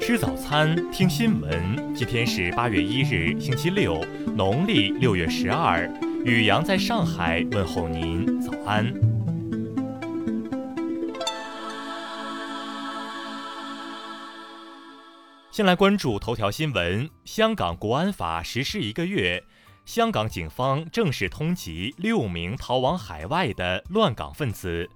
吃早餐，听新闻。今天是八月一日，星期六，农历六月十二。雨阳在上海问候您，早安。先来关注头条新闻：香港国安法实施一个月，香港警方正式通缉六名逃往海外的乱港分子。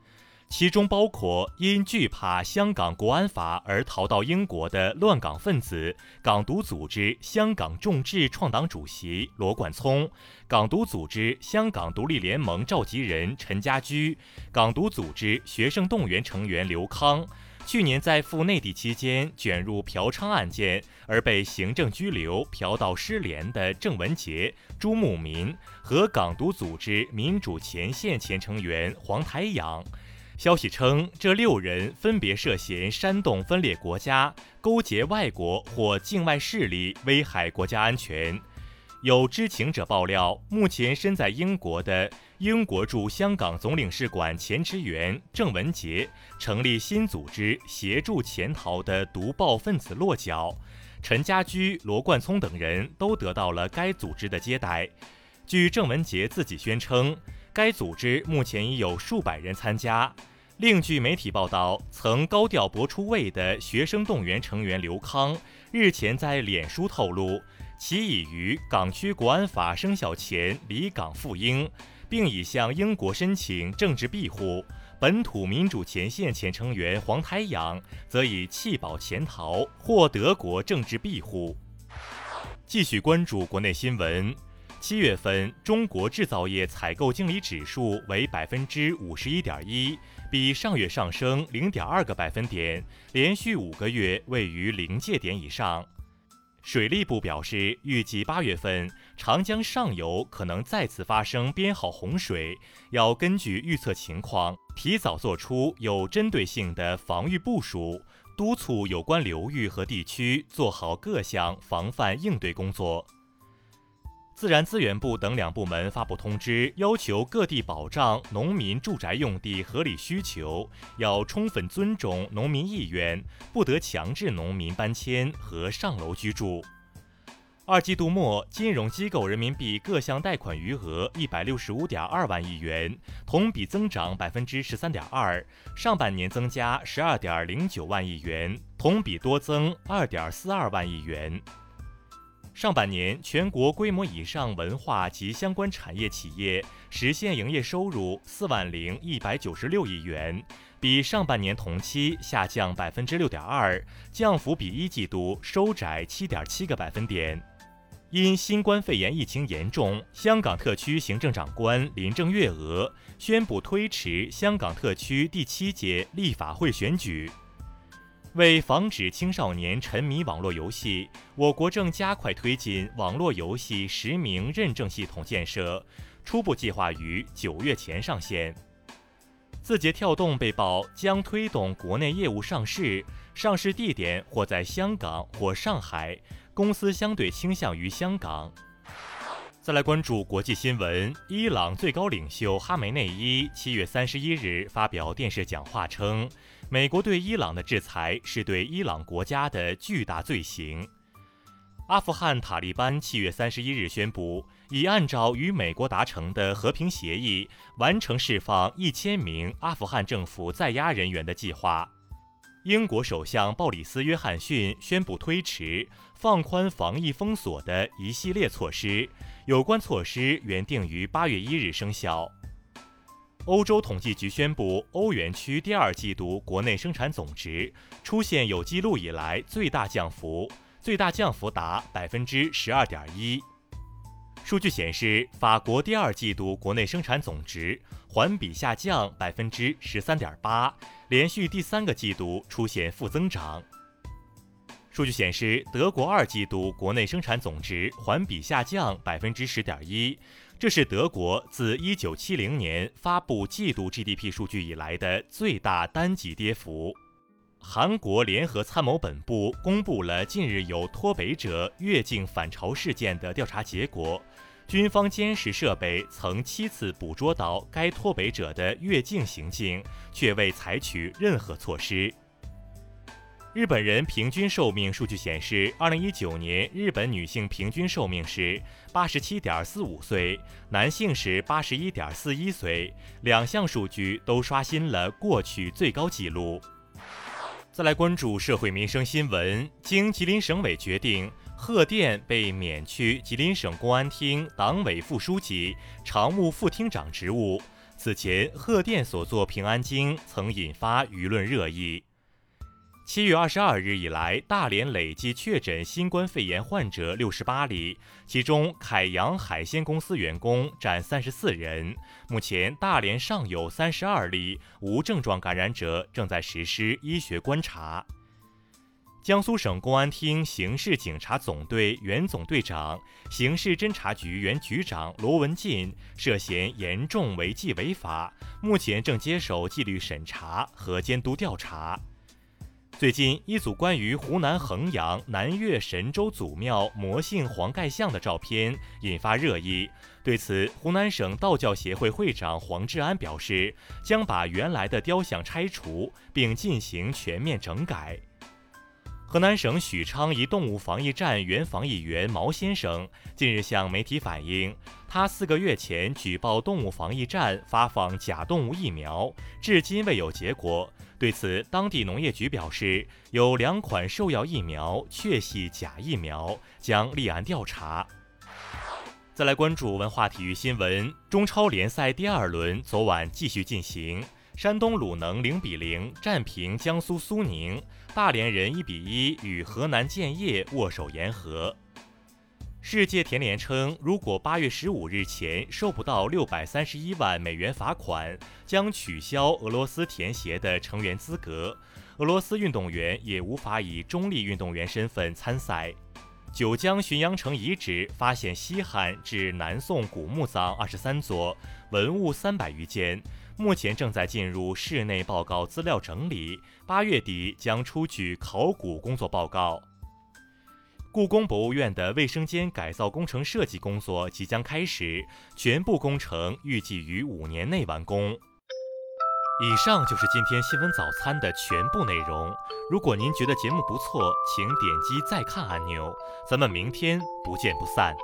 其中包括因惧怕香港国安法而逃到英国的乱港分子、港独组织香港众志创党主席罗冠聪、港独组织香港独立联盟召集人陈家驹、港独组织学生动员成员刘康。去年在赴内地期间卷入嫖娼案件而被行政拘留、嫖到失联的郑文杰、朱慕民和港独组织民主前线前成员黄台仰。消息称，这六人分别涉嫌煽动分裂国家、勾结外国或境外势力危害国家安全。有知情者爆料，目前身在英国的英国驻香港总领事馆前职员郑文杰成立新组织，协助潜逃的毒暴分子落脚。陈家驹、罗冠聪等人都得到了该组织的接待。据郑文杰自己宣称。该组织目前已有数百人参加。另据媒体报道，曾高调博出位的学生动员成员刘康日前在脸书透露，其已于港区国安法生效前离港赴英，并已向英国申请政治庇护。本土民主前线前成员黄台阳则已弃保潜逃，获德国政治庇护。继续关注国内新闻。七月份，中国制造业采购经理指数为百分之五十一点一，比上月上升零点二个百分点，连续五个月位于临界点以上。水利部表示，预计八月份长江上游可能再次发生编号洪水，要根据预测情况，提早做出有针对性的防御部署，督促有关流域和地区做好各项防范应对工作。自然资源部等两部门发布通知，要求各地保障农民住宅用地合理需求，要充分尊重农民意愿，不得强制农民搬迁和上楼居住。二季度末，金融机构人民币各项贷款余额一百六十五点二万亿元，同比增长百分之十三点二，上半年增加十二点零九万亿元，同比多增二点四二万亿元。上半年，全国规模以上文化及相关产业企业实现营业收入四万零一百九十六亿元，比上半年同期下降百分之六点二，降幅比一季度收窄七点七个百分点。因新冠肺炎疫情严重，香港特区行政长官林郑月娥宣布推迟香港特区第七届立法会选举。为防止青少年沉迷网络游戏，我国正加快推进网络游戏实名认证系统建设，初步计划于九月前上线。字节跳动被曝将推动国内业务上市，上市地点或在香港或上海，公司相对倾向于香港。再来关注国际新闻，伊朗最高领袖哈梅内伊七月三十一日发表电视讲话称。美国对伊朗的制裁是对伊朗国家的巨大罪行。阿富汗塔利班七月三十一日宣布，已按照与美国达成的和平协议，完成释放一千名阿富汗政府在押人员的计划。英国首相鲍里斯·约翰逊宣布推迟放宽防疫封锁的一系列措施，有关措施原定于八月一日生效。欧洲统计局宣布，欧元区第二季度国内生产总值出现有记录以来最大降幅，最大降幅达百分之十二点一。数据显示，法国第二季度国内生产总值环比下降百分之十三点八，连续第三个季度出现负增长。数据显示，德国二季度国内生产总值环比下降百分之十点一。这是德国自1970年发布季度 GDP 数据以来的最大单季跌幅。韩国联合参谋本部公布了近日有脱北者越境返朝事件的调查结果，军方监视设备曾七次捕捉到该脱北者的越境行径，却未采取任何措施。日本人平均寿命数据显示，二零一九年日本女性平均寿命是八十七点四五岁，男性是八十一点四一岁，两项数据都刷新了过去最高纪录。再来关注社会民生新闻，经吉林省委决定，贺电被免去吉林省公安厅党委副书记、常务副厅长职务。此前，贺电所作《平安京》曾引发舆论热议。七月二十二日以来，大连累计确诊新冠肺炎患者六十八例，其中凯阳海鲜公司员工占三十四人。目前，大连尚有三十二例无症状感染者正在实施医学观察。江苏省公安厅刑事警察总队原总队长、刑事侦查局原局长罗文进涉嫌严重违纪违法，目前正接受纪律审查和监督调查。最近，一组关于湖南衡阳南岳神州祖庙魔性黄盖像的照片引发热议。对此，湖南省道教协会会长黄志安表示，将把原来的雕像拆除，并进行全面整改。河南省许昌一动物防疫站原防疫员毛先生近日向媒体反映，他四个月前举报动物防疫站发放假动物疫苗，至今未有结果。对此，当地农业局表示，有两款兽药疫苗确系假疫苗，将立案调查。再来关注文化体育新闻，中超联赛第二轮昨晚继续进行。山东鲁能零比零战平江苏苏宁，大连人一比一与河南建业握手言和。世界田联称，如果八月十五日前收不到六百三十一万美元罚款，将取消俄罗斯田协的成员资格，俄罗斯运动员也无法以中立运动员身份参赛。九江浔阳城遗址发现西汉至南宋古墓葬二十三座，文物三百余件。目前正在进入室内报告资料整理，八月底将出具考古工作报告。故宫博物院的卫生间改造工程设计工作即将开始，全部工程预计于五年内完工。以上就是今天新闻早餐的全部内容。如果您觉得节目不错，请点击再看按钮。咱们明天不见不散。